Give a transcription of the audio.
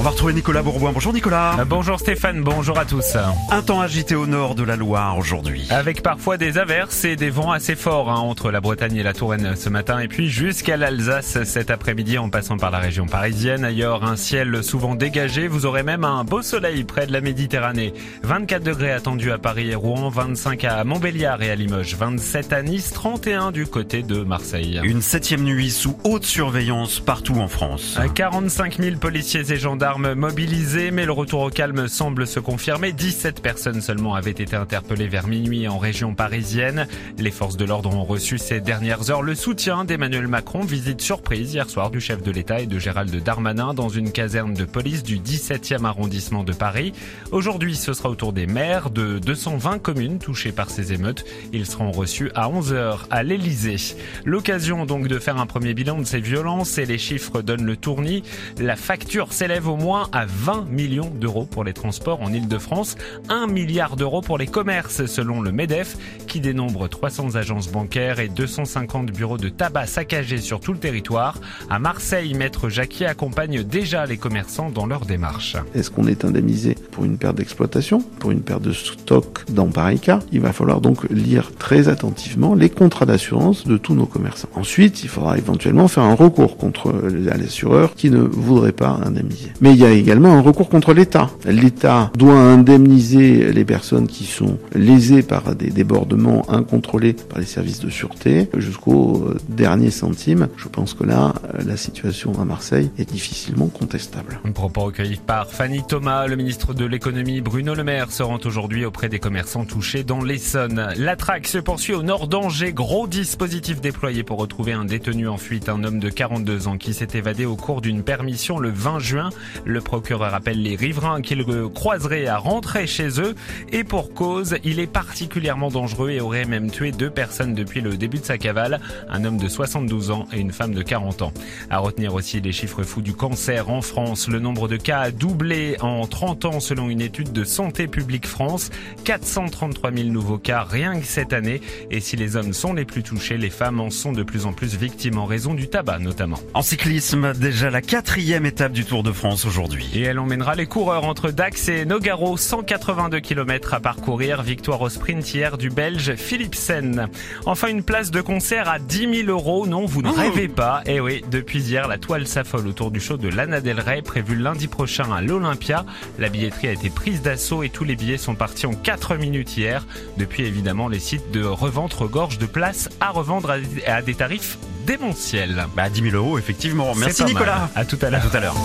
On va retrouver Nicolas Bourboin. Bonjour Nicolas. Euh, Bonjour Stéphane, bonjour à tous. Un temps agité au nord de la Loire aujourd'hui. Avec parfois des averses et des vents assez forts hein, entre la Bretagne et la Touraine ce matin et puis jusqu'à l'Alsace cet après-midi en passant par la région parisienne. Ailleurs, un ciel souvent dégagé. Vous aurez même un beau soleil près de la Méditerranée. 24 degrés attendus à Paris et Rouen, 25 à Montbéliard et à Limoges, 27 à Nice, 31 du côté de Marseille. Une septième nuit sous haute surveillance partout en France. À 45 000 policiers et gendarmes mobilisés, mais le retour au calme semble se confirmer. 17 personnes seulement avaient été interpellées vers minuit en région parisienne. Les forces de l'ordre ont reçu ces dernières heures le soutien d'Emmanuel Macron, visite surprise hier soir du chef de l'État et de Gérald Darmanin dans une caserne de police du 17e arrondissement de Paris. Aujourd'hui, ce sera au tour des maires de 220 communes touchées par ces émeutes. Ils seront reçus à 11h à l'Elysée. L'occasion donc de faire un premier bilan de ces violences et les chiffres donnent le tournis. La facture s'élève au moins à 20 millions d'euros pour les transports en Ile-de-France, 1 milliard d'euros pour les commerces selon le MEDEF qui dénombre 300 agences bancaires et 250 bureaux de tabac saccagés sur tout le territoire. À Marseille, Maître Jacquier accompagne déjà les commerçants dans leur démarche. Est-ce qu'on est indemnisé? Pour une perte d'exploitation, pour une perte de stock dans pareil cas Il va falloir donc lire très attentivement les contrats d'assurance de tous nos commerçants. Ensuite, il faudra éventuellement faire un recours contre l'assureur qui ne voudrait pas indemniser. Mais il y a également un recours contre l'État. L'État doit indemniser les personnes qui sont lésées par des débordements incontrôlés par les services de sûreté jusqu'au euh, dernier centime. Je pense que là, euh, la situation à Marseille est difficilement contestable. Un propos recueilli par Fanny Thomas, le ministre de l'économie Bruno Le Maire se rend aujourd'hui auprès des commerçants touchés dans l'Essonne. La traque se poursuit au nord d'Angers. Gros dispositif déployé pour retrouver un détenu en fuite, un homme de 42 ans qui s'est évadé au cours d'une permission le 20 juin. Le procureur appelle les riverains qu'il croiserait à rentrer chez eux et pour cause, il est particulièrement dangereux et aurait même tué deux personnes depuis le début de sa cavale, un homme de 72 ans et une femme de 40 ans. À retenir aussi les chiffres fous du cancer en France. Le nombre de cas a doublé en 30 ans selon une étude de Santé publique France. 433 000 nouveaux cas rien que cette année. Et si les hommes sont les plus touchés, les femmes en sont de plus en plus victimes en raison du tabac notamment. En cyclisme, déjà la quatrième étape du Tour de France aujourd'hui. Et elle emmènera les coureurs entre Dax et Nogaro, 182 km à parcourir. Victoire au sprint hier du Belge Philipsen. Enfin, une place de concert à 10 000 euros. Non, vous ne rêvez pas. Eh oui, depuis hier, la toile s'affole autour du show de Lana Del Rey, prévu lundi prochain à l'Olympia. La billetterie a été prise d'assaut et tous les billets sont partis en 4 minutes hier. Depuis, évidemment, les sites de revente regorgent de places à revendre à- des tarifs démentiels. Bah 10 000 euros effectivement. Merci. Nicolas. À tout à l'heure. À tout à l'heure.